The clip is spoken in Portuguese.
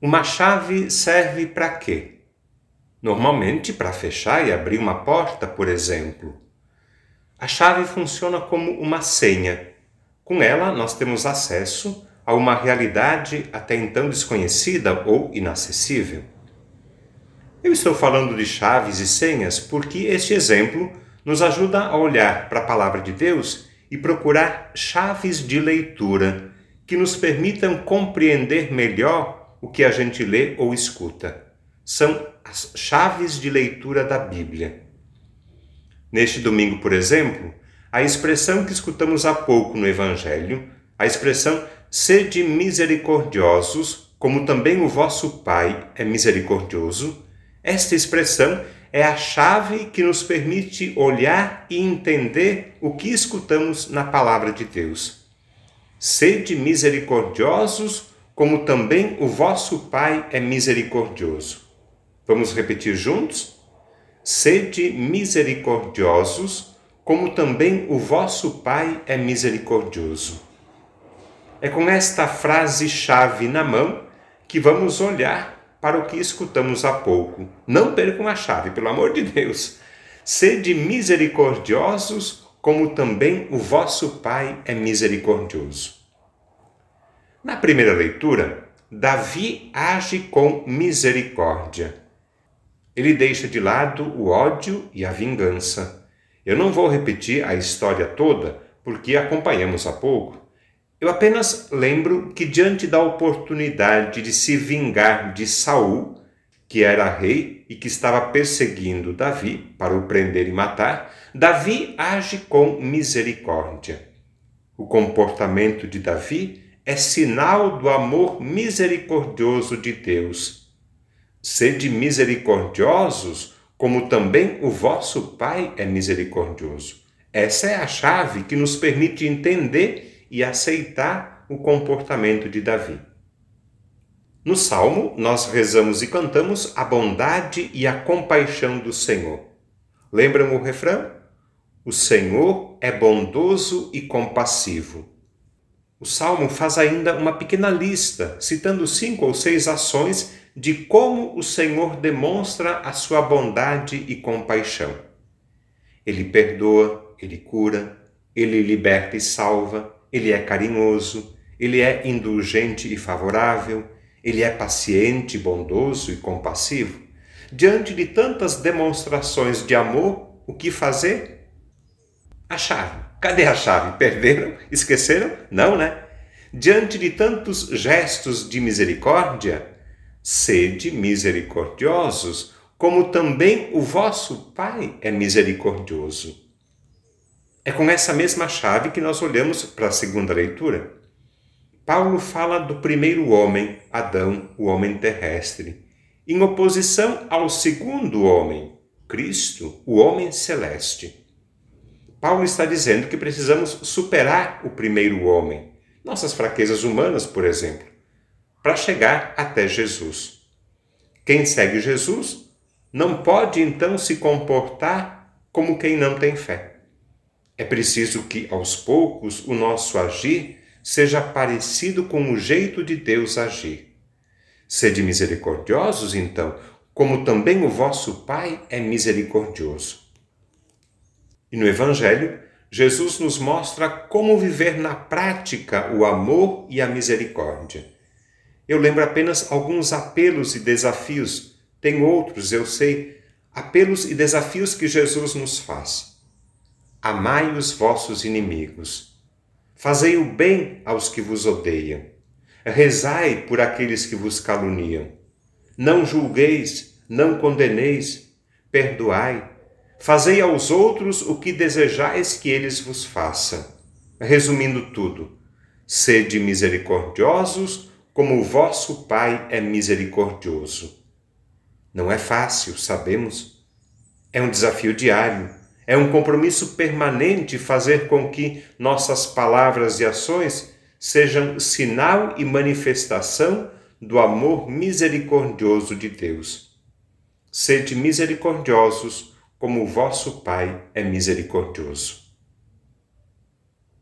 Uma chave serve para quê? Normalmente para fechar e abrir uma porta, por exemplo. A chave funciona como uma senha. Com ela, nós temos acesso a uma realidade até então desconhecida ou inacessível. Eu estou falando de chaves e senhas porque este exemplo nos ajuda a olhar para a palavra de Deus e procurar chaves de leitura que nos permitam compreender melhor o que a gente lê ou escuta. São as chaves de leitura da Bíblia. Neste domingo, por exemplo, a expressão que escutamos há pouco no Evangelho, a expressão sede misericordiosos, como também o vosso Pai é misericordioso, esta expressão é a chave que nos permite olhar e entender o que escutamos na palavra de Deus. Sede misericordiosos, como também o vosso Pai é misericordioso. Vamos repetir juntos? Sede misericordiosos, como também o vosso Pai é misericordioso. É com esta frase-chave na mão que vamos olhar para o que escutamos há pouco. Não percam a chave, pelo amor de Deus. Sede misericordiosos, como também o vosso Pai é misericordioso. Na primeira leitura, Davi age com misericórdia. Ele deixa de lado o ódio e a vingança. Eu não vou repetir a história toda, porque acompanhamos há pouco. Eu apenas lembro que diante da oportunidade de se vingar de Saul, que era rei e que estava perseguindo Davi para o prender e matar, Davi age com misericórdia. O comportamento de Davi é sinal do amor misericordioso de Deus. Sede misericordiosos, como também o vosso Pai é misericordioso. Essa é a chave que nos permite entender e aceitar o comportamento de Davi. No Salmo, nós rezamos e cantamos a bondade e a compaixão do Senhor. Lembram o refrão? O Senhor é bondoso e compassivo o salmo faz ainda uma pequena lista, citando cinco ou seis ações de como o Senhor demonstra a sua bondade e compaixão. Ele perdoa, ele cura, ele liberta e salva, ele é carinhoso, ele é indulgente e favorável, ele é paciente, bondoso e compassivo. Diante de tantas demonstrações de amor, o que fazer? A chave Cadê a chave? Perderam? Esqueceram? Não, né? Diante de tantos gestos de misericórdia, sede misericordiosos, como também o vosso Pai é misericordioso. É com essa mesma chave que nós olhamos para a segunda leitura. Paulo fala do primeiro homem, Adão, o homem terrestre, em oposição ao segundo homem, Cristo, o homem celeste. Paulo está dizendo que precisamos superar o primeiro homem, nossas fraquezas humanas, por exemplo, para chegar até Jesus. Quem segue Jesus não pode então se comportar como quem não tem fé. É preciso que, aos poucos, o nosso agir seja parecido com o jeito de Deus agir. Sede misericordiosos, então, como também o vosso Pai é misericordioso. E no Evangelho, Jesus nos mostra como viver na prática o amor e a misericórdia. Eu lembro apenas alguns apelos e desafios, tem outros, eu sei, apelos e desafios que Jesus nos faz. Amai os vossos inimigos. Fazei o bem aos que vos odeiam. Rezai por aqueles que vos caluniam. Não julgueis, não condeneis, perdoai Fazei aos outros o que desejais que eles vos façam. Resumindo tudo, sede misericordiosos, como o vosso Pai é misericordioso. Não é fácil, sabemos. É um desafio diário, é um compromisso permanente fazer com que nossas palavras e ações sejam sinal e manifestação do amor misericordioso de Deus. Sede misericordiosos, como o vosso Pai é misericordioso.